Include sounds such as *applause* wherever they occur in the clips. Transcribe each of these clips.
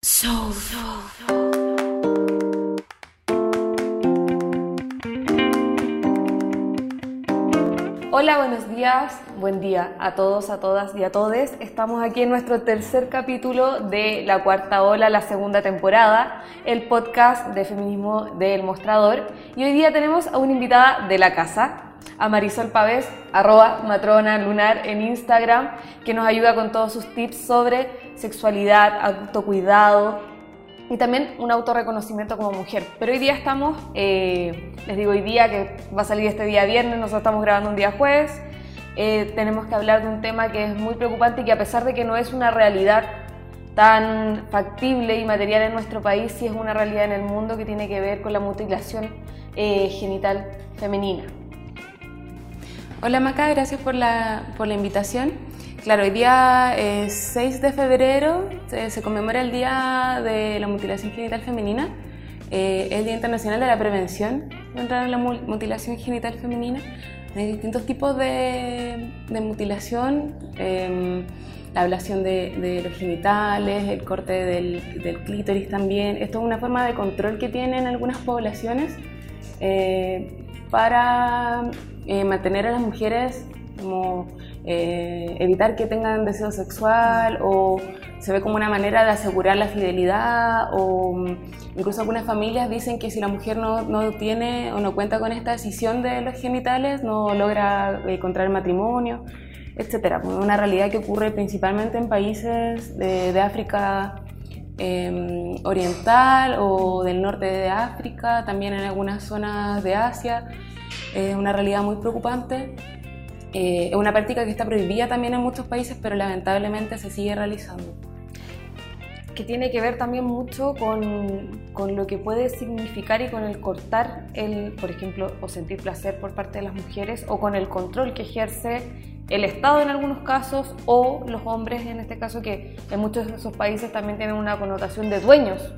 Soul. Hola, buenos días, buen día a todos, a todas y a todes. Estamos aquí en nuestro tercer capítulo de La Cuarta Ola, la segunda temporada, el podcast de feminismo del mostrador. Y hoy día tenemos a una invitada de la casa, a Marisol Pavés, arroba matrona lunar en Instagram, que nos ayuda con todos sus tips sobre sexualidad, autocuidado y también un autorreconocimiento como mujer. Pero hoy día estamos, eh, les digo hoy día que va a salir este día viernes, nosotros estamos grabando un día jueves, eh, tenemos que hablar de un tema que es muy preocupante y que a pesar de que no es una realidad tan factible y material en nuestro país, sí es una realidad en el mundo que tiene que ver con la mutilación eh, genital femenina. Hola Maca, gracias por la, por la invitación. Claro, hoy día es 6 de febrero se, conmemora el Día de la Mutilación Genital Femenina. Eh, el Día Internacional de la Prevención contra la mutilación genital femenina. Hay distintos tipos de, de mutilación, em, la ablación de, los genitales, el corte del, del, clítoris también. Esto es una forma de control que tienen algunas poblaciones eh, para eh, mantener a las mujeres como eh, evitar que tengan deseo sexual o se ve como una manera de asegurar la fidelidad o mm, incluso algunas familias dicen que si la mujer no, no tiene o no cuenta con esta decisión de los genitales no logra eh, contraer matrimonio, etc. Una realidad que ocurre principalmente en países de, de África em, oriental o del norte de África, también en algunas zonas de Asia. Es una realidad muy preocupante. Eh, es una práctica que está prohibida también en muchos países, pero lamentablemente se sigue realizando. Que tiene que ver también mucho con, con, lo que puede significar y con el cortar, el, por ejemplo, o sentir placer por parte de las mujeres, o con el control que ejerce el Estado en algunos casos, o los hombres en este caso, que en muchos de esos países también tienen una connotación de dueños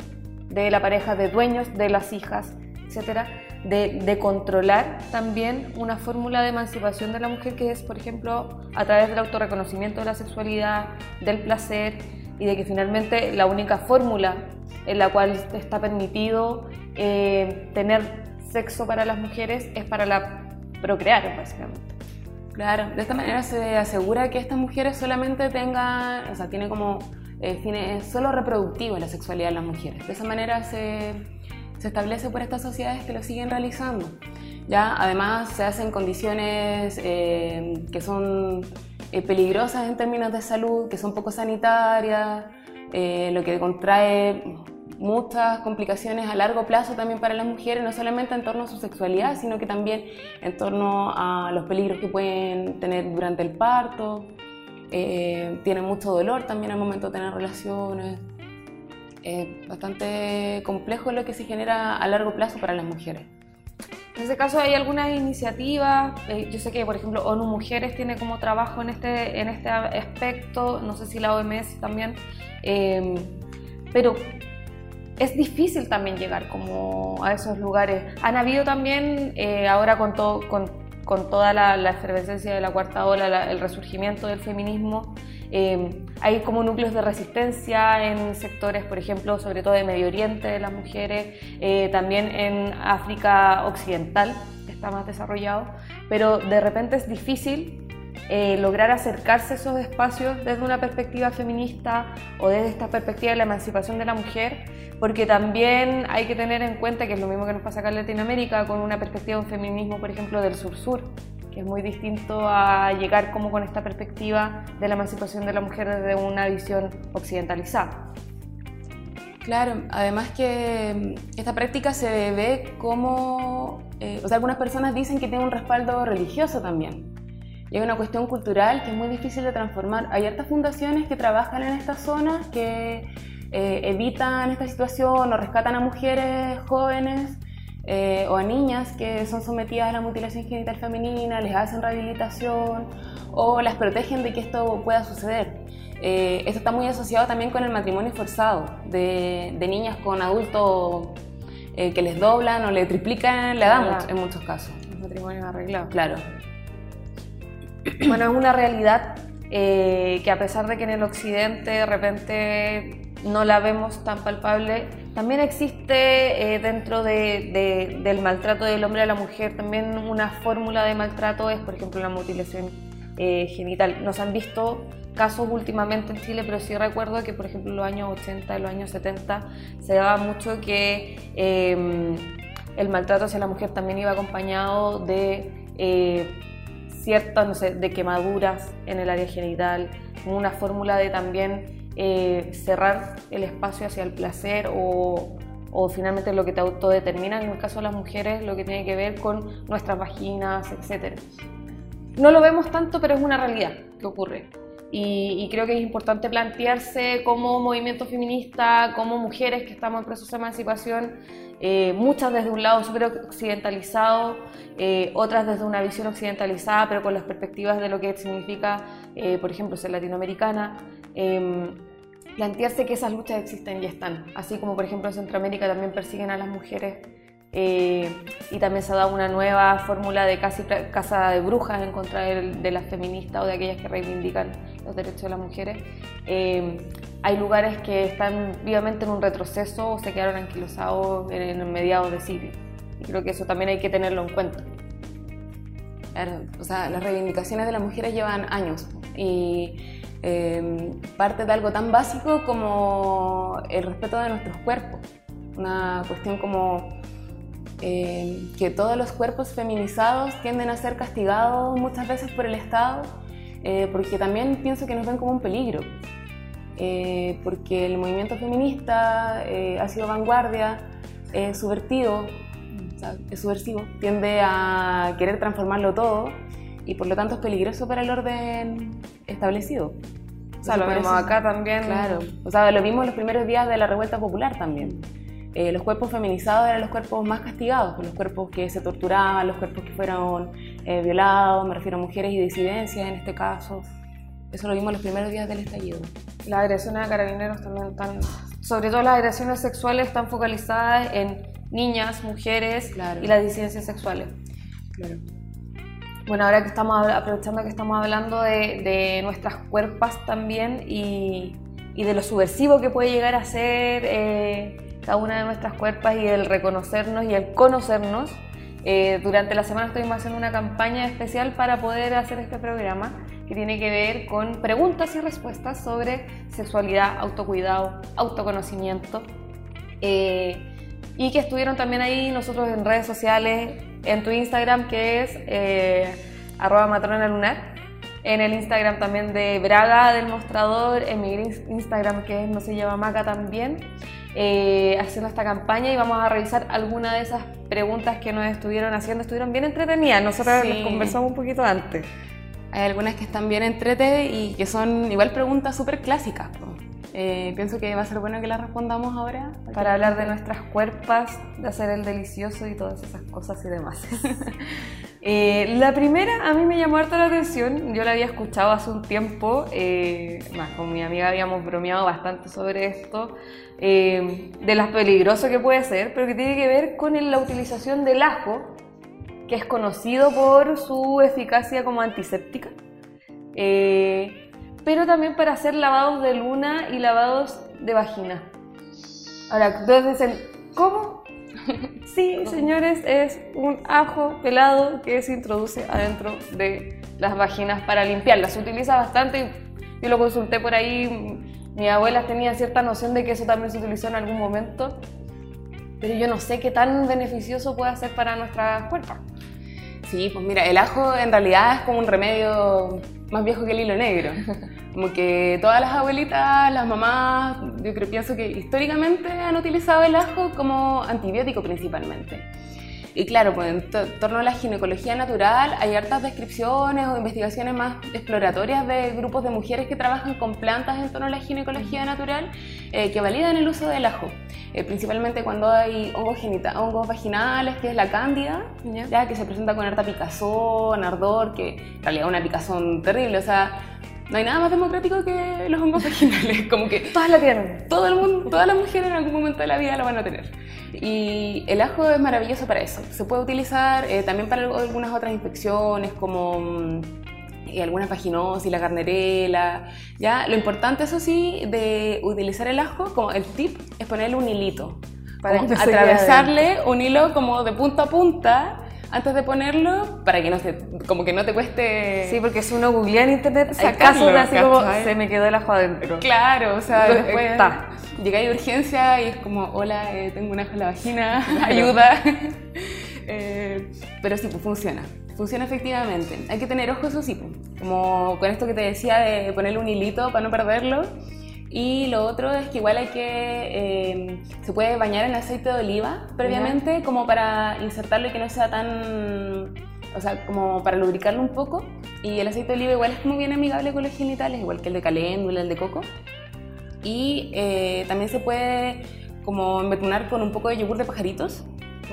de la pareja, de dueños de las hijas, etcétera de, controlar también una fórmula de emancipación de la mujer que es, por ejemplo, a través del autorreconocimiento de la sexualidad, del placer y de que finalmente la única fórmula en la cual está permitido eh, tener sexo para las mujeres es para la procrear, básicamente. Claro, de esta manera se asegura que estas mujeres solamente tengan, o sea, tiene como eh, solo reproductivo la sexualidad de las mujeres. De esa manera se se establece por estas sociedades que lo siguen realizando. ¿ya? Además, se hacen condiciones eh, que son eh, peligrosas en términos de salud, que son poco sanitarias, eh, lo que contrae muchas complicaciones a largo plazo también para las mujeres, no solamente en torno a su sexualidad, sino que también en torno a los peligros que pueden tener durante el parto. tienen mucho dolor también al momento de tener relaciones es bastante complejo lo que se genera a largo plazo para las mujeres. En ese caso, ¿hay alguna iniciativa? Eh, yo sé que, por ejemplo, ONU Mujeres tiene como trabajo en este, en este aspecto, no sé si la OMS también, em, pero es difícil también llegar como a esos lugares. Han habido también, eh, ahora con, todo, con, con toda la, la, efervescencia de la cuarta ola, el resurgimiento del feminismo, eh, hay como núcleos de resistencia en sectores, por ejemplo, sobre todo de Medio Oriente de las mujeres, eh, también en África Occidental, está más desarrollado, pero de repente es difícil eh, lograr acercarse a esos espacios desde una perspectiva feminista o desde esta perspectiva de la emancipación de la mujer, porque también hay que tener en cuenta que es lo mismo que nos pasa acá en Latinoamérica, con una perspectiva de un feminismo, por ejemplo, del sur-sur, que es muy distinto a llegar como con esta perspectiva de la emancipación de la mujer desde una visión occidentalizada. Claro, además que mm, esta práctica se ve como, eh, o sea, algunas personas dicen que tiene un respaldo religioso también. Y hay una cuestión cultural que es muy difícil de transformar. Hay hartas fundaciones que trabajan en estas zonas que eh, evitan esta situación o rescatan a mujeres jóvenes eh, o a niñas que son sometidas a la mutilación genital femenina, les hacen rehabilitación o las protegen de que esto pueda suceder. Eh, esto está muy asociado también con el matrimonio forzado de, niñas con adultos eh, que les doblan o le triplican la edad en muchos casos. Matrimonio arreglado. Claro. Bueno, es una realidad que a pesar de que en el occidente de repente no la vemos tan palpable. También existe eh, dentro de, del maltrato del hombre a la mujer también una fórmula de maltrato, es por ejemplo la mutilación eh, genital. Nos han visto casos últimamente en Chile, pero sí recuerdo que por ejemplo en los años 80, en los años 70 se daba mucho que em, el maltrato hacia la mujer también iba acompañado de eh, ciertas, no sé, de quemaduras en el área genital, una fórmula de también eh, cerrar el espacio hacia el placer o, finalmente lo que te autodetermina, en el caso de las mujeres, lo que tiene que ver con nuestras vaginas, etc. No lo vemos tanto, pero es una realidad que ocurre. Y, creo que es importante plantearse como movimiento feminista, como mujeres que estamos en proceso de emancipación, eh, muchas desde un lado súper occidentalizado, eh, otras desde una visión occidentalizada, pero con las perspectivas de lo que significa, por ejemplo, ser latinoamericana. Em, plantearse que esas luchas existen y están, así como por ejemplo en Centroamérica también persiguen a las mujeres eh, y también se ha dado una nueva fórmula de casi casa de brujas en contra de, las feministas o de aquellas que reivindican los derechos de las mujeres. Eh, hay lugares que están vivamente en un retroceso o se quedaron anquilosados en, en mediados de siglo. Y creo que eso también hay que tenerlo en cuenta. Claro, o sea, las reivindicaciones de las mujeres llevan años y Em, parte de algo tan básico como el respeto de nuestros cuerpos. Una cuestión como em, que todos los cuerpos feminizados tienden a ser castigados muchas veces por el Estado, eh, porque también pienso que nos ven como un peligro. Eh, porque el movimiento feminista eh, ha sido vanguardia, es subvertido, subversivo, tiende a querer transformarlo todo y por lo tanto es peligroso para el orden establecido. O sea, lo vemos acá también. Claro, o sea, lo vimos los primeros días de la revuelta popular también. Eh, los cuerpos feminizados eran los cuerpos más castigados, los cuerpos que se torturaban, los cuerpos que fueron eh, violados, me refiero a mujeres y disidencias en este caso. Eso lo vimos los primeros días del estallido. Las agresiones a carabineros también están, sobre todo las agresiones sexuales están focalizadas en niñas, mujeres y las disidencias sexuales. Claro. Bueno, ahora que estamos aprovechando que estamos hablando de, nuestras cuerpas también y, de lo subversivo que puede llegar a ser eh, cada una de nuestras cuerpas y el reconocernos y el conocernos, eh, durante la semana estuvimos haciendo una campaña especial para poder hacer este programa que tiene que ver con preguntas y respuestas sobre sexualidad, autocuidado, autoconocimiento. Eh, y que estuvieron también ahí nosotros en redes sociales en tu Instagram que es eh, arroba matrona lunar, en el Instagram también de Braga del Mostrador, en mi Instagram que es no se llama Maca también, eh, haciendo esta campaña y vamos a revisar algunas de esas preguntas que nos estuvieron haciendo, estuvieron bien entretenidas, nosotros sí. conversamos un poquito antes. Hay algunas que están bien entretenidas y que son igual preguntas súper clásicas. Eh, pienso que va a ser bueno que la respondamos ahora. Para hablar de nuestras cuerpas, de hacer el delicioso y todas esas cosas y demás. *laughs* Eh, la primera a mí me llamó harto la atención, yo la había escuchado hace un tiempo, eh, más con mi amiga habíamos bromeado bastante sobre esto, de las peligroso que puede ser, pero que tiene que ver con la utilización del ajo, que es conocido por su eficacia como antiséptica pero también para hacer lavados de luna y lavados de vagina. Ahora, entonces dicen, ¿cómo? *laughs* Sí, señores, es un ajo pelado que se introduce adentro de las vaginas para limpiarlas. Se utiliza bastante, yo lo consulté por ahí, mi abuela tenía cierta noción de que eso también se utilizó en algún momento, pero yo no sé qué tan beneficioso puede ser para nuestras cuerpos. Sí, pues mira, el ajo en realidad es como un remedio más viejo que el hilo negro. *laughs* Como que todas las abuelitas, las mamás, yo creo, pienso que históricamente han utilizado el ajo como antibiótico principalmente. Y claro, pues en torno a la ginecología natural hay hartas descripciones o investigaciones más exploratorias de grupos de mujeres que trabajan con plantas en torno a la ginecología natural eh, que validan el uso del ajo. Eh, principalmente cuando hay hongos, hongos vaginales, que es la cándida, ¿ya? que se presenta con harta picazón, ardor, que en realidad es una picazón terrible, o sea, no hay nada más democrático que los hongos *laughs* vaginales, como que todas la tienen. Todo el mundo, todas las mujeres en algún momento de la vida lo van a tener. Y el ajo es maravilloso para eso. Se puede utilizar eh, también para algunas otras infecciones como mm, y algunas vaginosis, la carnerela, ¿ya? Lo importante, eso sí, de utilizar el ajo, como el tip, es ponerle un hilito. Para atravesarle un hilo como de punta a punta antes de ponerlo para que no se, como que no te cueste... Sí, porque si uno googlea en internet, hay Sacarlo, casos de así como se me quedó el ajo adentro. Claro, o sea, después está. Llegáis de urgencia y es como, hola, eh, tengo un ajo en la vagina, *laughs* ayuda. *laughs* Eh, pero sí, pues funciona. Funciona efectivamente. Hay que tener ojos, eso sí, pues. como con esto que te decía de ponerle un hilito para no perderlo. Y lo otro es que igual hay que, eh, se puede bañar en aceite de oliva previamente como para insertarlo y que no sea tan, o sea, como para lubricarlo un poco. Y el aceite de oliva igual es como bien amigable con los genitales, igual que el de caléndula, el de coco. Y eh, también se puede como embetunar con un poco de yogur de pajaritos.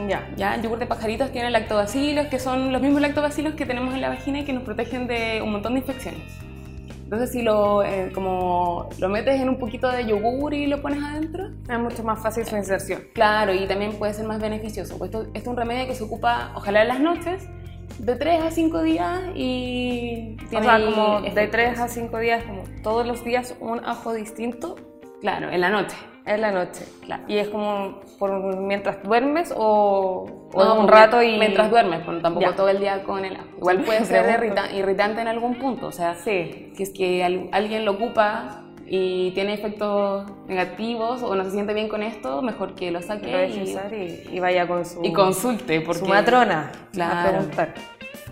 Ya. Ya, el yogur de pajaritos tiene lactobacilos, que son los mismos lactobacilos que tenemos en la vagina y que nos protegen de un montón de infecciones. Entonces, si lo, eh, como lo metes en un poquito de yogur y lo pones adentro, Es mucho más fácil su inserción. claro, y también puede ser más beneficioso. Pues esto, esto es un remedio que se ocupa, ojalá en las noches, de 3 a 5 días y O sea, como de efectos. 3 a 5 días, como todos los días un ajo distinto Claro, en la noche. en la noche. Claro. Y es como por mientras duermes o, o No, un rato y... Mientras duermes, pues tampoco Ya. todo el día con el ajo. Igual puede *laughs* ser irrita- irritante en algún punto, o sea, Sí. si es que al- alguien lo ocupa y tiene efectos negativos o no se siente bien con esto, mejor que lo saque y, y, vaya con su... y consulte. Porque, su matrona a preguntar.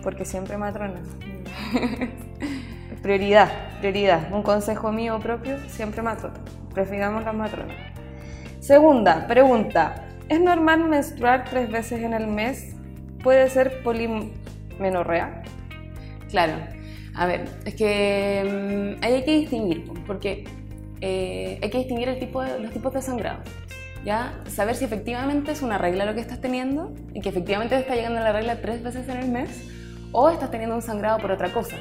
Porque siempre matrona. prioridad, prioridad. Un consejo mío propio, siempre matrona. Prefiramos las matronas. Segunda pregunta. ¿Es normal menstruar tres veces en el mes? ¿Puede ser polimenorrea? Claro. A ver, es que mm, hay que distinguir, porque eh, hay que distinguir el tipo de- los tipos de sangrado. ¿ya? Saber si efectivamente es una regla lo que estás teniendo y que efectivamente te está llegando la regla tres veces en el mes o estás teniendo un sangrado por otra cosa.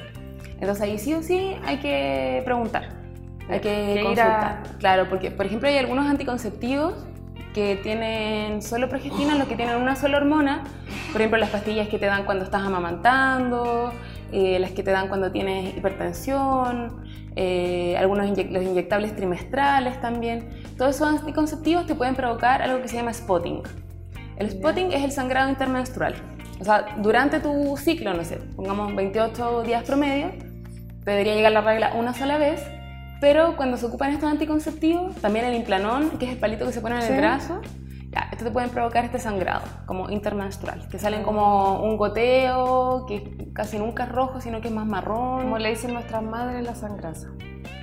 Entonces ahí sí o sí hay que preguntar, hay que consultar. a- Claro, porque por ejemplo hay algunos anticonceptivos que tienen solo progestina, los que tienen una sola hormona, por ejemplo las pastillas que te dan cuando estás amamantando, eh, las que te dan cuando tienes hipertensión, eh, algunos los inyectables trimestrales también. Todos esos anticonceptivos te pueden provocar algo que se llama spotting. El spotting es el sangrado intermenstrual. O sea, durante tu ciclo, no sé, pongamos 28 días promedio, te debería llegar la regla una sola vez, pero cuando se ocupan estos anticonceptivos, también el implanón, que es el palito que se pone en Sí. el brazo, ya, esto te pueden provocar este sangrado, como intermenstrual, que salen como un goteo, que casi nunca es rojo, sino que es más marrón. Como le dicen nuestras madres, la sangrasa.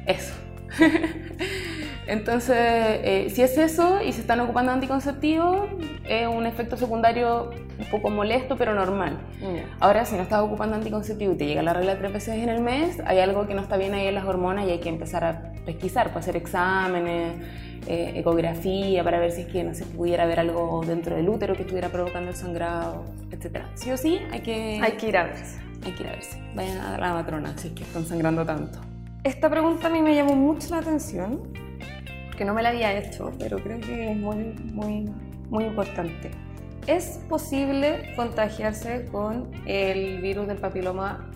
Eso. *laughs* Entonces, eh, si es eso y se están ocupando anticonceptivos, es un efecto secundario un poco molesto, pero normal. Ahora, si no estás ocupando anticonceptivo y te llega la regla tres veces en el mes, hay algo que no está bien ahí en las hormonas y hay que empezar a pesquisar, pues hacer exámenes, eh, ecografía, para ver si es que no se pudiera ver algo dentro del útero que estuviera provocando el sangrado, etc. Sí o sí, hay que, Hay que ir a verse. hay que ir a verse. Vayan a la matrona si es que están sangrando tanto. Esta pregunta a mí me llamó mucho la atención, porque no me la había hecho, pero creo que es muy, muy, muy importante. ¿Es posible contagiarse con el virus del papiloma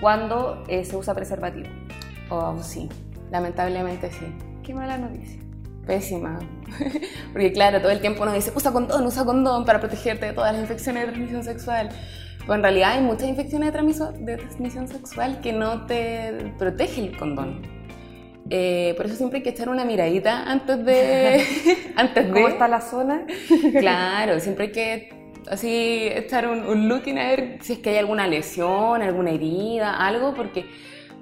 cuando eh, se usa preservativo? Oh, sí, lamentablemente sí. Qué mala noticia. Pésima. *laughs* Porque claro, todo el tiempo nos dice, usa condón, usa condón para protegerte de todas las infecciones de transmisión sexual. Pero en realidad hay muchas infecciones de transmisión, sexual que no te protege el condón. Eh, por eso siempre hay que echar una miradita antes de... *laughs* antes de ¿Cómo está la zona? *laughs* Claro, siempre hay que así echar un, un looking a ver si es que hay alguna lesión, alguna herida, algo, porque,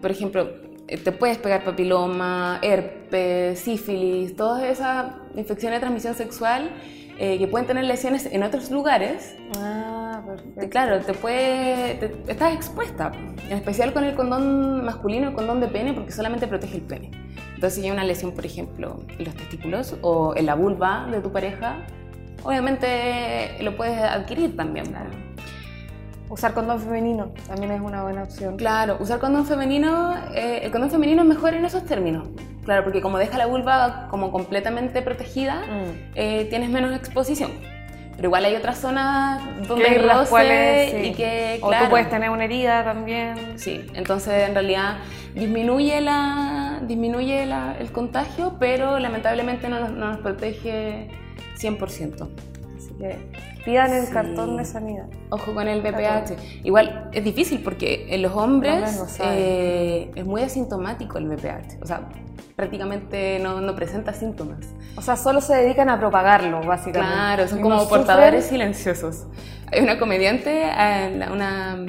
por ejemplo, eh, te puedes pegar papiloma, herpes, sífilis, todas esas infecciones de transmisión sexual eh, que pueden tener lesiones en otros lugares. Ah, perfecto. Claro, te puede, te- estás expuesta, en especial con el condón masculino, el condón de pene, porque solamente protege el pene. Entonces, si hay una lesión, por ejemplo, en los testículos o en la vulva de tu pareja, obviamente lo puedes adquirir también. Usar condón femenino también es una buena opción. Claro, usar condón femenino, eh, el condón femenino es mejor en esos términos. Claro, porque como deja la vulva como completamente protegida, Mm. eh, tienes menos exposición. Pero igual hay otras zonas donde hay roce cuales, sí. y que, O claro, tú puedes tener una herida también. Sí, entonces en realidad disminuye, la, disminuye la- el contagio, pero lamentablemente no nos, no nos protege 100%. Que pidan el Sí. cartón de sanidad. Ojo con el VPH. Igual es difícil porque en los hombres no eh, es muy asintomático el VPH. O sea, prácticamente no, no presenta síntomas. O sea, solo se dedican a propagarlo, básicamente. Claro, son Y como no sufren. portadores silenciosos. Hay una comediante, eh, la- una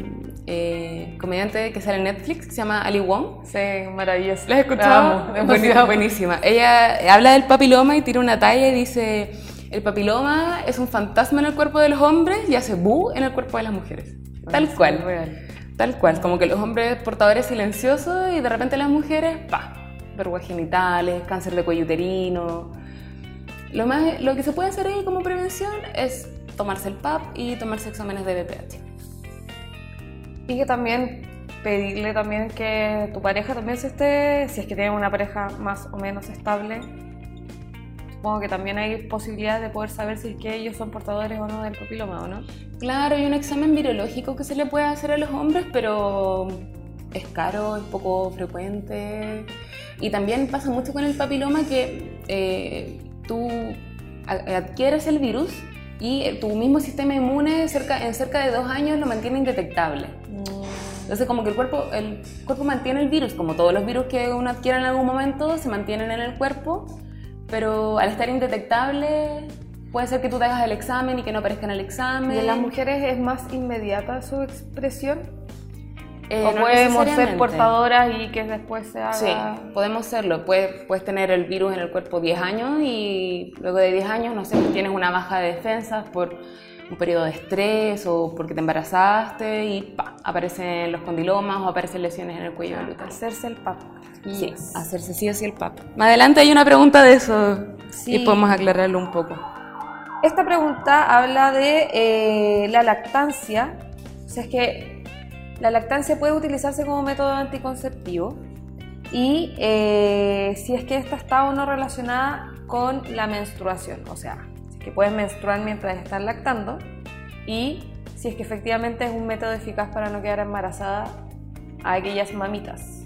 eh, comediante que sale en Netflix que se llama Ali Wong. Sí, maravilloso. ¿La has La escuchado? amo, Es *laughs* buenísima. Ella habla del papiloma y tira una talla y dice, el papiloma es un fantasma en el cuerpo de los hombres y hace bu en el cuerpo de las mujeres. Tal Sí, cual. real. Tal cual. Como que los hombres portadores silenciosos y de repente las mujeres, pa, verrugas genitales, cáncer de cuello uterino. Lo, más, lo que se puede hacer ahí como prevención es tomarse el PAP y tomarse exámenes de BPH. Y que también pedirle también que tu pareja también se esté, si es que tienen una pareja más o menos estable, supongo que también hay posibilidad de poder saber si es que ellos son portadores o no del papiloma o no. Claro, hay un examen virológico que se le puede hacer a los hombres, pero es caro, es poco frecuente. Y también pasa mucho con el papiloma que eh, tú adquieres el virus y eh, tu mismo sistema inmune cerca, en cerca de dos años lo mantiene indetectable. Entonces como que el cuerpo, el cuerpo mantiene el virus, como todos los virus que uno adquiere en algún momento se mantienen en el cuerpo, pero al estar indetectable puede ser que tú te hagas el examen y que no aparezca en el examen. ¿Y en las mujeres es más inmediata su expresión? Eh, ¿O no podemos ser portadoras y que después se haga...? Sí, podemos serlo. Puedes, puedes tener el virus en el cuerpo 10 años y luego de 10 años, no sé, tienes una baja de defensas por un periodo de estrés o porque te embarazaste y pa, aparecen los condilomas o aparecen lesiones en el cuello del útero. Hacerse el PAP. Sí, hacerse sí o sí el PAP. Más adelante hay una pregunta de eso Sí. y podemos aclararlo un poco. Esta pregunta habla de eh, la lactancia. O sea, es que la lactancia puede utilizarse como método anticonceptivo y eh, si es que esta está o no relacionada con la menstruación. O sea, que puedes menstruar mientras estás lactando y si es que efectivamente es un método eficaz para no quedar embarazada a aquellas mamitas.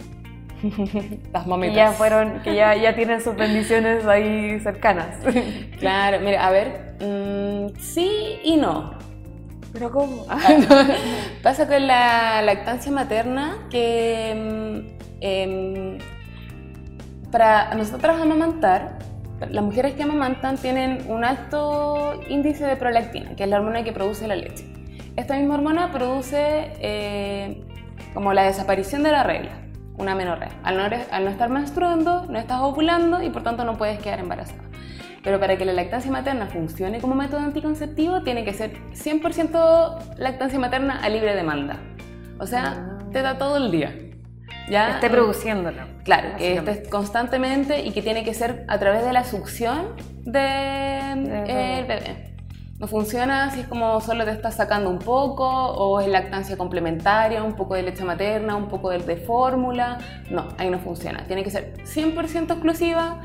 *laughs* Las Que mamitas. ya fueron, que ya, ya tienen sus bendiciones ahí cercanas. *laughs* Claro, mira, a ver, mm, sí y no. Pero ¿cómo? *laughs* Pasa con la lactancia materna que em, para nosotras amamantar, las mujeres que amamantan tienen un alto índice de prolactina, que es la hormona que produce la leche. Esta misma hormona produce eh, como la desaparición de la regla, una menorrea. Al no, al no estar menstruando, no estás ovulando y por tanto no puedes quedar embarazada. Pero para que la lactancia materna funcione como método anticonceptivo, tiene que ser 100% lactancia materna a libre demanda. O sea, te da todo el día. ¿Ya? Esté produciéndola. Claro, que estés constantemente y que tiene que ser a través de la succión del bebé. bebé. No funciona si es como solo te estás sacando un poco o es lactancia complementaria, un poco de leche materna, un poco de, de fórmula. No, ahí no funciona. Tiene que ser 100% exclusiva,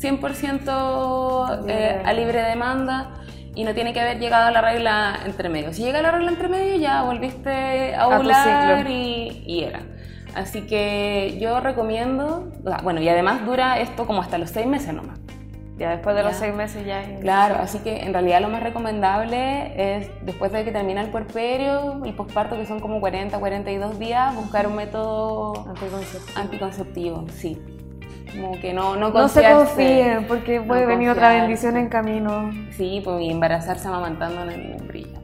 100% eh, a libre demanda y no tiene que haber llegado a la regla entre medio. Si llega la regla entre medio ya volviste a A ovular y, y era. Así que yo recomiendo, bueno, y además dura esto como hasta los seis meses nomás. Ya después de los seis meses ya es- Claro, así que en realidad lo más recomendable es después de que termina el puerperio, el posparto que son como 40, 42 días, buscar un método anticonceptivo. anticonceptivo, sí. Como que no, no No se confíen porque No puede venir otra bendición en camino. Sí, pues y embarazarse amamantando no hay ningún brillo.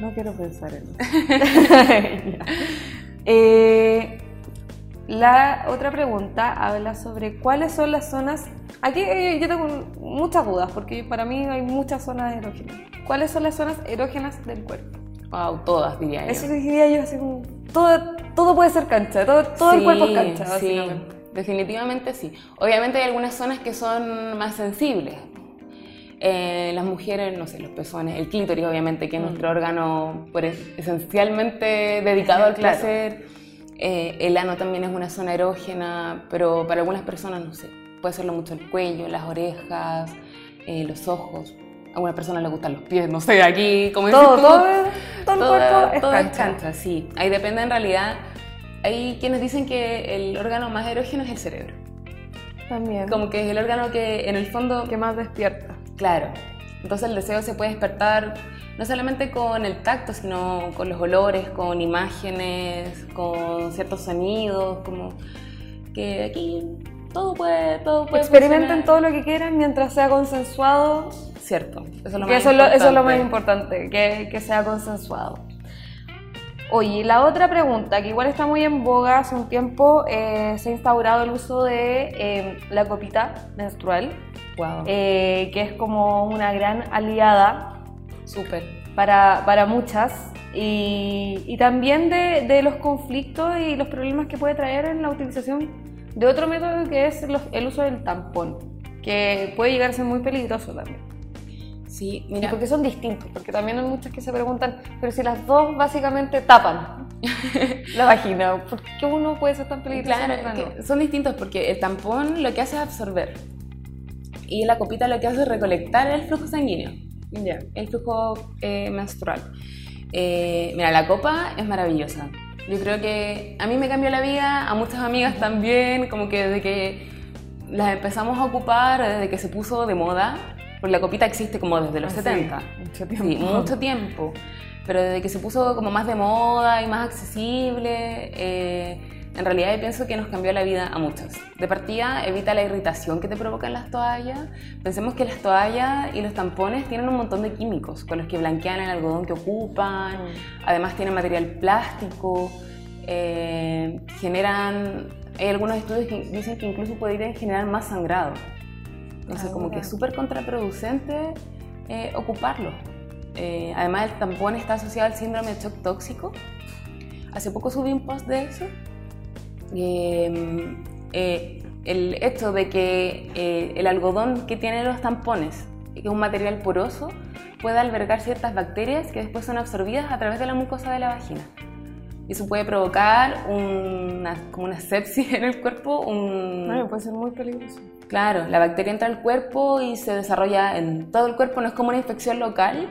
No quiero pensar en eso. *laughs* *laughs* Eh, la otra pregunta habla sobre cuáles son las zonas. Aquí eh, yo tengo muchas dudas porque para mí hay muchas zonas erógenas. ¿Cuáles son las zonas erógenas del cuerpo? Wow, todas diría yo. Eso diría yo, así como. Todo, todo puede ser cancha, todo, todo el cuerpo es cancha, sí, definitivamente sí. Obviamente hay algunas zonas que son más sensibles. Eh, las mujeres, no sé, los pezones, el clítoris obviamente, que es nuestro órgano por es- esencialmente dedicado al Claro. placer. Eh, el ano también es una zona erógena, pero para algunas personas, no sé, puede serlo mucho el cuello, las orejas, eh, los ojos. A algunas personas les gustan los pies, no sé, aquí como todo, dices tú, todo, todo el todo- cuerpo es todo cancha. cancha, sí. Ahí depende en realidad. Hay quienes dicen que el órgano más erógeno es el cerebro. También. Como que es el órgano que en el fondo que más despierta. Claro. Entonces el deseo se puede despertar no solamente con el tacto, sino con los olores, con imágenes, con ciertos sonidos, como que aquí todo puede, todo puede Experimenten funcionar. todo lo que quieran mientras sea consensuado. Cierto, eso es lo más eso, es lo, eso es lo más importante. importante, que, que sea consensuado. Oye, la otra pregunta, que igual está muy en boga hace un tiempo, eh, se ha instaurado el uso de eh, la copita menstrual, Wow, eh, que es como una gran aliada súper. para, para muchas y, y también de, de los conflictos y los problemas que puede traer en la utilización de otro método que es los- el uso del tampón, que puede llegar a ser muy peligroso también. Sí, Y mira, porque son distintos, porque también hay muchas que se preguntan, pero si las dos básicamente tapan *laughs* la vagina, ¿por qué uno puede ser tan peligroso? y claro, no? son distintos porque el tampón lo que hace es absorber y la copita lo que hace es recolectar el flujo sanguíneo. Ya. el flujo eh, menstrual. Eh, mira, la copa es maravillosa. Yo creo que a mí me cambió la vida, a muchas amigas también, como que desde que las empezamos a ocupar, desde que se puso de moda, porque la copita existe como desde los Ah, sí, 70. mucho tiempo. Sí, mucho tiempo. Pero desde que se puso como más de moda y más accesible, eh, en realidad yo pienso que nos cambió la vida a muchos. De partida, evita la irritación que te provocan las toallas. Pensemos que las toallas y los tampones tienen un montón de químicos con los que blanquean el algodón que ocupan. Además, tienen material plástico. eh, generan. Hay algunos estudios que dicen que incluso podrían generar más sangrado. Entonces, Ah, como que es súper contraproducente eh, ocuparlo. Eh, además, el tampón está asociado al síndrome de shock tóxico. Hace poco subí un post de eso. Eh, eh, el hecho de que eh, el algodón que tienen los tampones, que es un material poroso, puede albergar ciertas bacterias que después son absorbidas a través de la mucosa de la vagina. Y eso puede provocar una, como una sepsis en el cuerpo, un, Ay, puede ser muy peligroso. Claro, la bacteria entra al cuerpo y se desarrolla en todo el cuerpo, no es como una infección local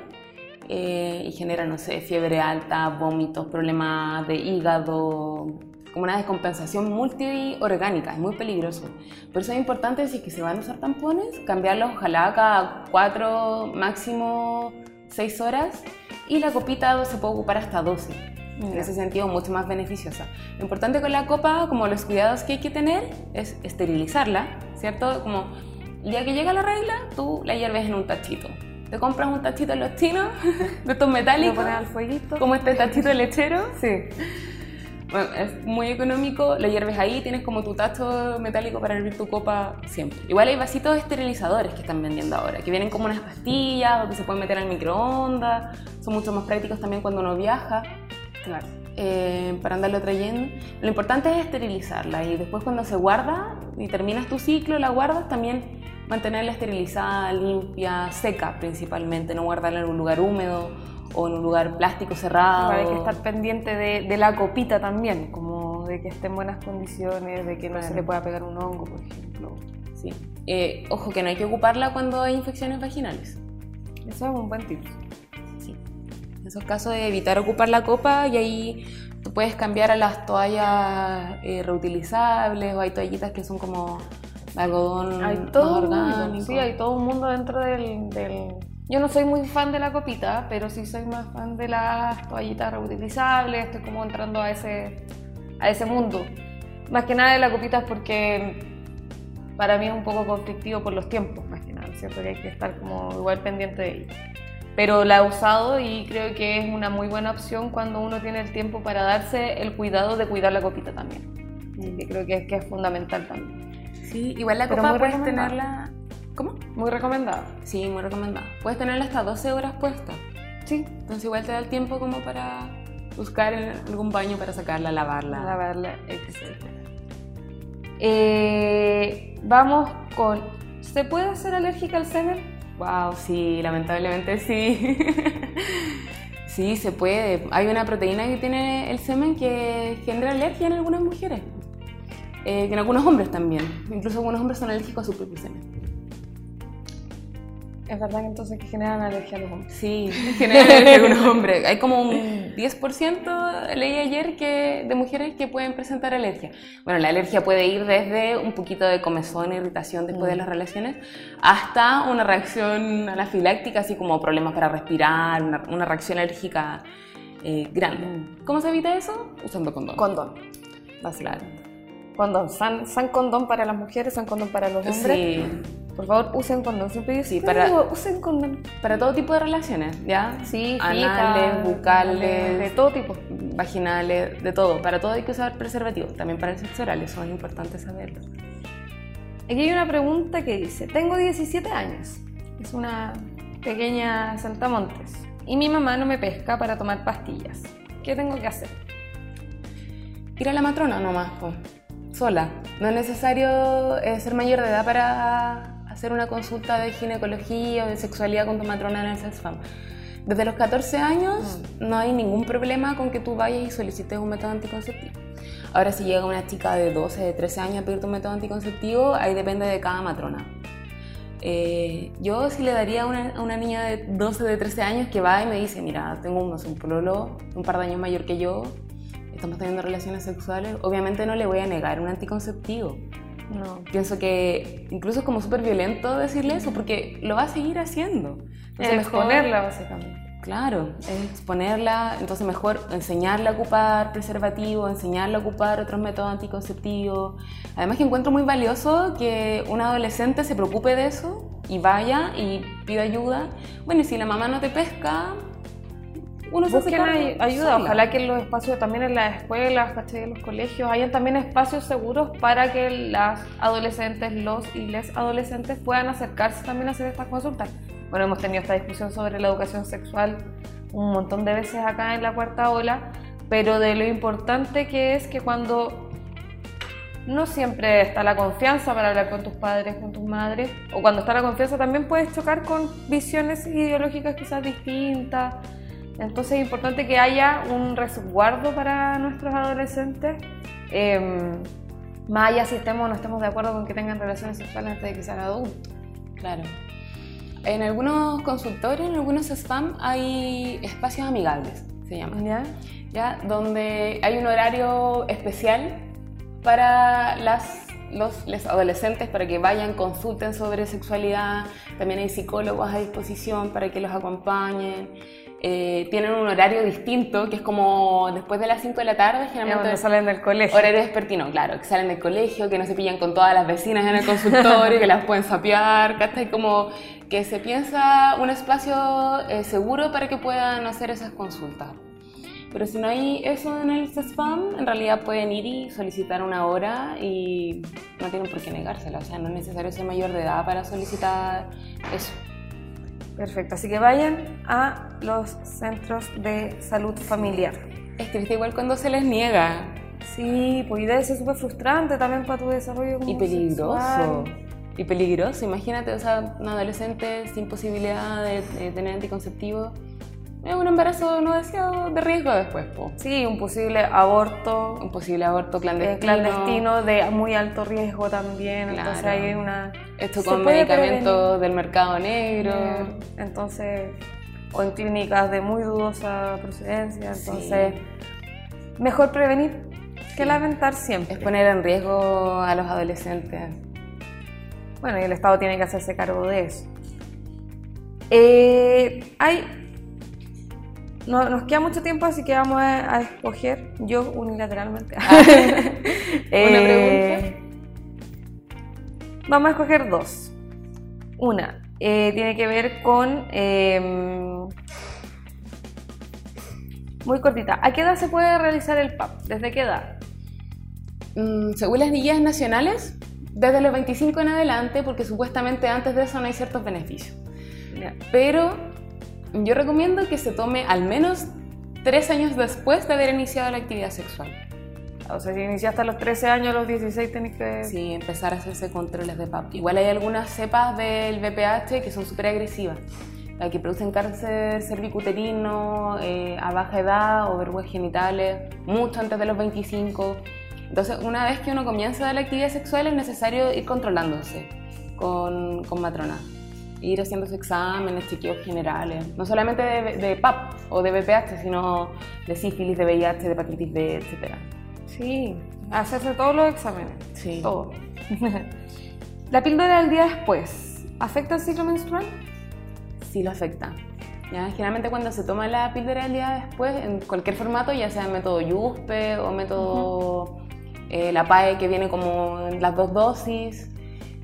eh, y genera, no sé, fiebre alta, vómitos, problemas de hígado, como una descompensación multiorgánica, es muy peligroso. Por eso es importante, si es que se van a usar tampones, cambiarlos ojalá cada cuatro, máximo seis horas y la copita se puede ocupar hasta 12. En ese sentido, mucho más beneficiosa. Lo importante con la copa, como los cuidados que hay que tener, es esterilizarla, ¿cierto? Como el día que llega la regla, tú la hierves en un tachito. Te compras un tachito en los chinos, *laughs* de estos Lo metálicos, pones al fueguito. como este tachito lechero. Sí. Bueno, es muy económico, lo hierves ahí, tienes como tu tacho metálico para hervir tu copa siempre. Igual hay vasitos esterilizadores que están vendiendo ahora, que vienen como unas pastillas donde se pueden meter al microondas, son mucho más prácticos también cuando uno viaja, Claro. eh, para andarlo trayendo. Lo importante es esterilizarla y después cuando se guarda y terminas tu ciclo, la guardas, también mantenerla esterilizada, limpia, seca principalmente, no guardarla en un lugar húmedo o en un lugar plástico cerrado. Hay que estar pendiente de, de la copita también, como de que esté en buenas condiciones, de que no se Claro. le pueda pegar un hongo, por ejemplo. Sí. Eh, ojo que no hay que ocuparla cuando hay infecciones vaginales. Eso es un buen tip. Sí. En esos casos de evitar ocupar la copa y ahí tú puedes cambiar a las toallas eh, reutilizables o hay toallitas que son como algodón Hay más todo, un mundo, orgánico. sí, hay todo un mundo dentro del, del- Yo no soy muy fan de la copita, pero sí soy más fan de las toallitas reutilizables, estoy como entrando a ese, a ese mundo. Más que nada de la copita es porque para mí es un poco conflictivo por los tiempos, más que nada, ¿cierto? Que hay que estar como igual pendiente de ella. Pero la he usado y creo que es una muy buena opción cuando uno tiene el tiempo para darse el cuidado de cuidar la copita también. Creo que es, que es fundamental también. Sí, igual la Pero copa puedes tenerla... ¿Cómo? Muy recomendada. Sí, muy recomendada. Puedes tenerla hasta 12 horas puesta. Sí, Entonces igual te da el tiempo como para buscar algún baño para sacarla, lavarla. lavarla, etc. Eh, vamos con. ¿Se puede hacer alérgica al semen? Wow, sí, lamentablemente sí. *laughs* sí, se puede. Hay una proteína que tiene el semen que genera alergia en algunas mujeres. Eh, que en algunos hombres también. Incluso algunos hombres son alérgicos a su propio semen. Es verdad que entonces que generan alergia a los hombres. Sí, generan alergia a algunos hombres. Hay como un *laughs* 10%, leí ayer, que, de mujeres que pueden presentar alergia. Bueno, la alergia puede ir desde un poquito de comezón, irritación después de las relaciones, hasta una reacción anafiláctica, así como problemas para respirar, una, una reacción alérgica eh, grande. ¿Cómo se evita eso? Usando condón. Condón, básicamente. Condón, san, san condón para las mujeres, san condón para los hombres. Sí, Por favor, usen condón. Siempre yo Sí, siempre para- digo, usen condón. para todo tipo de relaciones, ¿ya? Sí, Anales, fijas, bucales, de todo tipo. vaginales, de todo. Para todo hay que usar preservativo, también para el sexo oral, eso es importante saberlo. Aquí hay una pregunta que dice, tengo 17 años, es una pequeña saltamontes, y mi mamá no me pesca para tomar pastillas. ¿Qué tengo que hacer? Ir a la matrona nomás, pues, sola. No es necesario eh, ser mayor de edad para hacer una consulta de ginecología o de sexualidad con tu matrona en el SESFAM. Desde los 14 años no hay ningún problema con que tú vayas y solicites un método anticonceptivo. Ahora, si llega una chica de 12, de 13 años a pedirte un método anticonceptivo, ahí depende de cada matrona. Eh, yo sí le daría a una, a una niña de 12, de 13 años que va y me dice, mira, tengo un, no sé, un pololo un par de años mayor que yo, estamos teniendo relaciones sexuales, obviamente no le voy a negar un anticonceptivo. No. Pienso que incluso es como súper violento decirle eso porque lo va a seguir haciendo. Entonces, mejor- exponerla, básicamente. Claro, es exponerla, entonces mejor enseñarle a ocupar preservativo, enseñarle a ocupar otros métodos anticonceptivos. Además que encuentro muy valioso que un adolescente se preocupe de eso y vaya y pida ayuda. Bueno, y si la mamá no te pesca, uno se hace ay- ayuda, sola. ojalá que en los espacios, también en las escuelas, ¿cachai? en los colegios, hayan también espacios seguros para que las adolescentes, los y les adolescentes puedan acercarse también a hacer estas consultas. Bueno, hemos tenido esta discusión sobre la educación sexual un montón de veces acá en la cuarta ola, pero de lo importante que es que cuando no siempre está la confianza para hablar con tus padres, con tus madres, o cuando está la confianza también puedes chocar con visiones ideológicas quizás distintas. Entonces es importante que haya un resguardo para nuestros adolescentes, eh, más allá si estemos o no estemos de acuerdo con que tengan relaciones sexuales antes de que sean adultos. Claro. En algunos consultorios, en algunos spam, hay espacios amigables, se llaman. ¿Ya? ¿ya? donde hay un horario especial para las, los les adolescentes para que vayan, consulten sobre sexualidad. También hay psicólogos a disposición para que los acompañen. Eh, tienen un horario distinto, que es como después de las 5 de la tarde, generalmente cuando salen del colegio. Horario despertino, claro, que salen del colegio, que no se pillan con todas las vecinas en el consultorio, que las pueden sapear, ¿cachai? Como que se piensa un espacio eh, seguro para que puedan hacer esas consultas. Pero si no hay eso en el CESFAM, en realidad pueden ir y solicitar una hora y no tienen por qué negársela. O sea, no es necesario ser mayor de edad para solicitar eso. Perfecto, así que vayan a los centros de salud familiar. Es triste igual cuando se les niega. Sí, pues y debe ser súper frustrante también para tu desarrollo como Y peligroso. sexual. Y peligroso. Imagínate, o sea, un adolescente sin posibilidad de, de tener anticonceptivo. Es un embarazo no deseado de riesgo después, po. Sí, un posible aborto Un posible aborto eh, clandestino. clandestino de muy alto riesgo también. Entonces Claro. hay una... Esto con medicamentos del mercado negro. Entonces, o en clínicas de muy dudosa procedencia. Entonces, mejor prevenir que lamentar siempre. Es poner en riesgo a los adolescentes. Bueno, y el Estado tiene que hacerse cargo de eso. Eh, hay, no, nos queda mucho tiempo, así que vamos a, a escoger, yo unilateralmente. *laughs* *laughs* Eh, Vamos a escoger dos. Una eh, tiene que ver con... eh, muy cortita. ¿A qué edad se puede realizar el PAP? ¿Desde qué edad? Mm, según las guías nacionales, desde los 25 en adelante, porque supuestamente antes de eso no hay ciertos beneficios. Pero yo recomiendo que se tome al menos tres años después de haber iniciado la actividad sexual. O sea, si iniciaste a los 13 años, a los 16 tenés que... Sí, empezar a hacerse controles de PAP. Igual hay algunas cepas del VPH que son súper agresivas, que producen cáncer cervicuterino eh, a baja edad o vergüenza genitales, mucho antes de los 25. Entonces, una vez que uno comienza la actividad sexual es necesario ir controlándose con, con matrona. ir haciéndose exámenes, chequeos generales, no solamente de, de PAP o de VPH, sino de sífilis, de VIH, de hepatitis B, etc. Sí, hacerse todos los exámenes. Sí. Todo. *laughs* la píldora del día después, ¿afecta el ciclo menstrual? Sí lo afecta. ¿ya? Generalmente cuando se toma la píldora del día después, en cualquier formato, ya sea método YUSPE o método eh, la PAE que viene como en las dos dosis,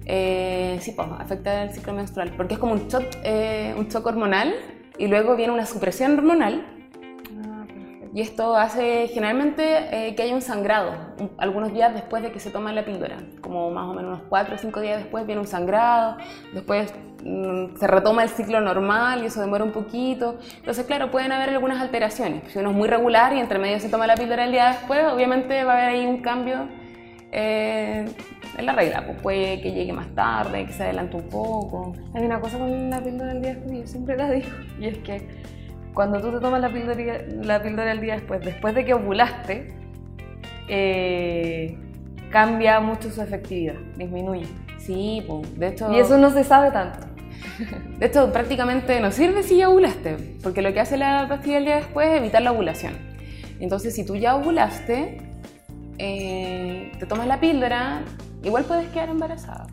eh, sí, pues afecta el ciclo menstrual, porque es como un shock, eh, un shock hormonal y luego viene una supresión hormonal y esto hace generalmente eh, que haya un sangrado, un- algunos días después de que se toma la píldora, como más o menos unos 4 o 5 días después viene un sangrado, después mm, se retoma el ciclo normal y eso demora un poquito. Entonces, claro, pueden haber algunas alteraciones. Si uno es muy regular y entre medio se toma la píldora el día después, obviamente va a haber ahí un cambio eh, en la regla, pues puede que llegue más tarde, que se adelante un poco. Hay una cosa con la píldora del día después, yo siempre la digo, y es que cuando tú te tomas la píldora, la píldora del día después, después de que ovulaste, eh, cambia mucho su efectividad, disminuye. Sí, pues, de hecho... Y eso no se sabe tanto. De hecho, prácticamente no sirve si ya ovulaste, porque lo que hace la pastilla el día después es evitar la ovulación. Entonces, si tú ya ovulaste, eh, te tomas la píldora, igual puedes quedar embarazada.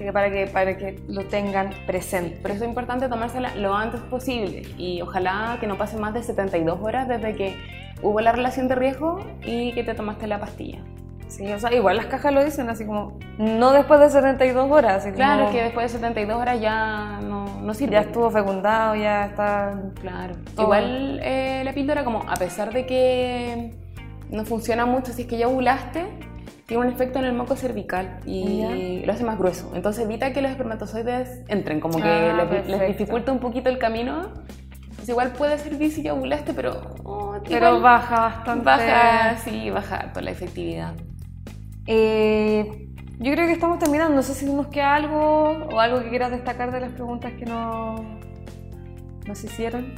Así que para que, para que lo tengan presente. Por eso es importante tomársela lo antes posible y ojalá que no pase más de 72 horas desde que hubo la relación de riesgo y que te tomaste la pastilla. Sí, o sea, igual las cajas lo dicen así como, no después de 72 horas. Así Claro, como, que después de 72 horas ya no, no sirve. ya estuvo fecundado, ya está... Claro. Todo. Igual eh, la píldora, como a pesar de que no funciona mucho si es que ya ovulaste, tiene un efecto en el moco cervical y lo hace más grueso. Entonces evita que los espermatozoides entren, como que Ah, les, les dificulta un poquito el camino. Pues igual puede servir si ya ovulaste, pero... oh, Pero baja bastante. Baja, sí, baja con la efectividad. Eh, yo creo que estamos terminando. No sé si nos queda algo o algo que quieras destacar de las preguntas que no, nos hicieron.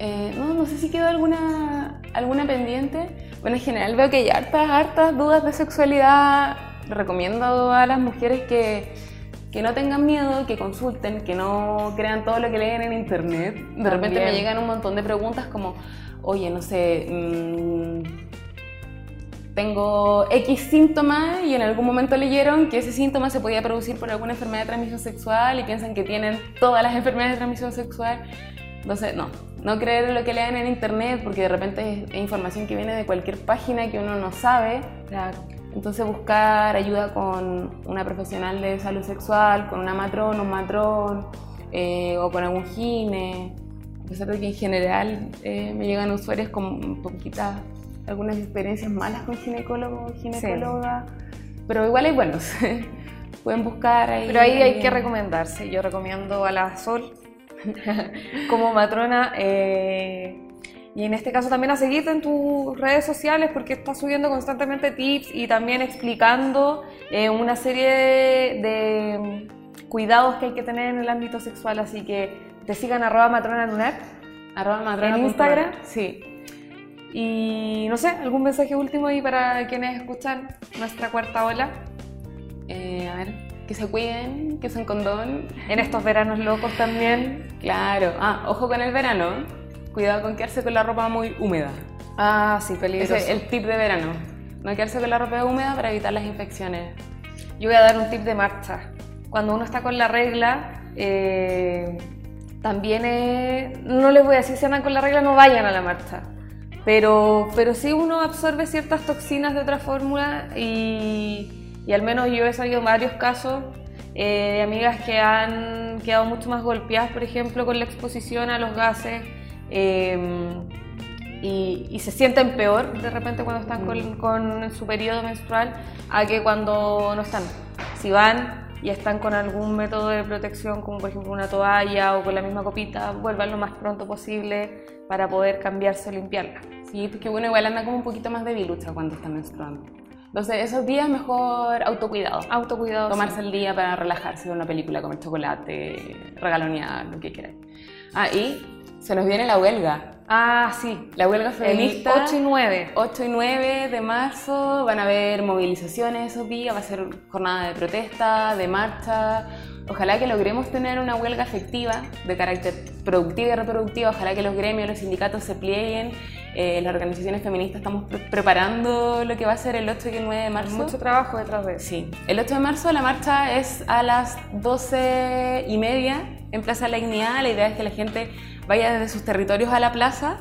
Eh, no, no sé si quedó alguna, alguna pendiente. Bueno, en general veo que hay hartas, hartas dudas de sexualidad. Recomiendo a las mujeres que, que no tengan miedo, que consulten, que no crean todo lo que leen en internet. De repente me llegan un montón de preguntas como, oye, no sé, mm, tengo X síntoma y en algún momento leyeron que ese síntoma se podía producir por alguna enfermedad de transmisión sexual y piensan que tienen todas las *laughs* enfermedades de transmisión sexual. Entonces, no, no creer en lo que lean en internet porque de repente es, información que viene de cualquier página que uno no sabe. Claro. Entonces buscar ayuda con una profesional de salud sexual, con una matrón, un matrón eh, o con algún gine. A pesar de que en general eh, me llegan usuarios con poquitas, algunas experiencias malas con ginecólogos, ginecólogas, pero igual hay buenos. *laughs* Pueden buscar ahí. Pero ahí hay que recomendarse. Yo recomiendo a la Sol *laughs* como matrona. eh, y en este caso también a seguirte en tus redes sociales porque estás subiendo constantemente tips y también explicando eh, una serie de, cuidados que hay que tener en el ámbito sexual. Así que te sigan arroba matrona lunar. Arroba matrona ¿En Instagram? Sí. Y no sé, algún mensaje último ahí para quienes escuchan nuestra cuarta ola Eh, a ver, que se cuiden, que usen condón. en estos veranos locos también. Claro. Ah, ojo con el verano. Cuidado con quedarse con la ropa muy húmeda. Ah, sí, peligroso. Ese es el tip de verano. No quedarse con la ropa húmeda para evitar las infecciones. Yo voy a dar un tip de marcha. Cuando uno está con la regla, eh, también es- no les voy a decir si andan con la regla, no vayan a la marcha. Pero, pero sí uno absorbe ciertas toxinas de otra fórmula y, y al menos yo he sabido varios casos eh, de amigas que han quedado mucho más golpeadas, por ejemplo, con la exposición a los gases. eh, y, y se sienten peor de repente cuando están con, con su periodo menstrual a que cuando no están. Si van y están con algún método de protección, como por ejemplo una toalla o con la misma copita, vuelvan lo más pronto posible para poder cambiarse o limpiarla. Sí, porque uno igual anda como un poquito más debilucha cuando está menstruando. Entonces, esos días mejor autocuidado. Autocuidado. Tomarse sí. el día para relajarse, ver una película, comer chocolate, regalonear, lo que quieran. Ah, y se nos viene la huelga. Ah, sí. La huelga El feminista. 8 y 9. 8 y 9 de marzo van a haber movilizaciones esos días, va a ser jornada de protesta, de marcha, Ojalá que logremos tener una huelga efectiva de carácter productiva y reproductiva. Ojalá que los gremios, los sindicatos se plieguen. Eh, las organizaciones feministas estamos preparando lo que va a ser el 8 y el 9 de marzo. Mucho trabajo detrás de eso. Sí. El 8 de marzo la marcha es a las 12 y media en Plaza La Dignidad. La idea es que la gente vaya desde sus territorios a la plaza.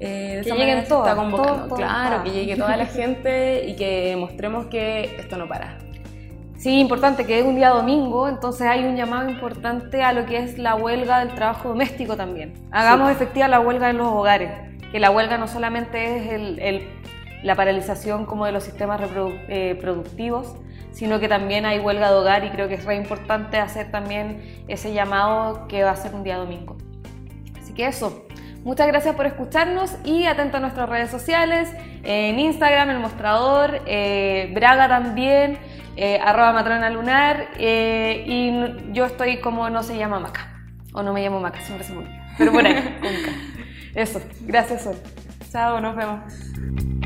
Eh, que lleguen todos. claro, que llegue toda la gente y que mostremos que esto no para. Sí, importante que es un día domingo, entonces hay un llamado importante a lo que es la huelga del trabajo doméstico también. Hagamos efectiva la huelga en los hogares, que la huelga no solamente es el, la paralización como de los sistemas eh, sino que también hay huelga de hogar y creo que es muy importante hacer también ese llamado que va a ser un día domingo. Así que eso, Muchas gracias por escucharnos y atento a nuestras redes sociales, en Instagram, El Mostrador, eh, Braga también, eh, arroba matrona lunar eh, y yo estoy como no se llama Maca, o no me llamo Maca, siempre se me Pero por ahí, *laughs* Eso, gracias Sol. Chao, nos vemos.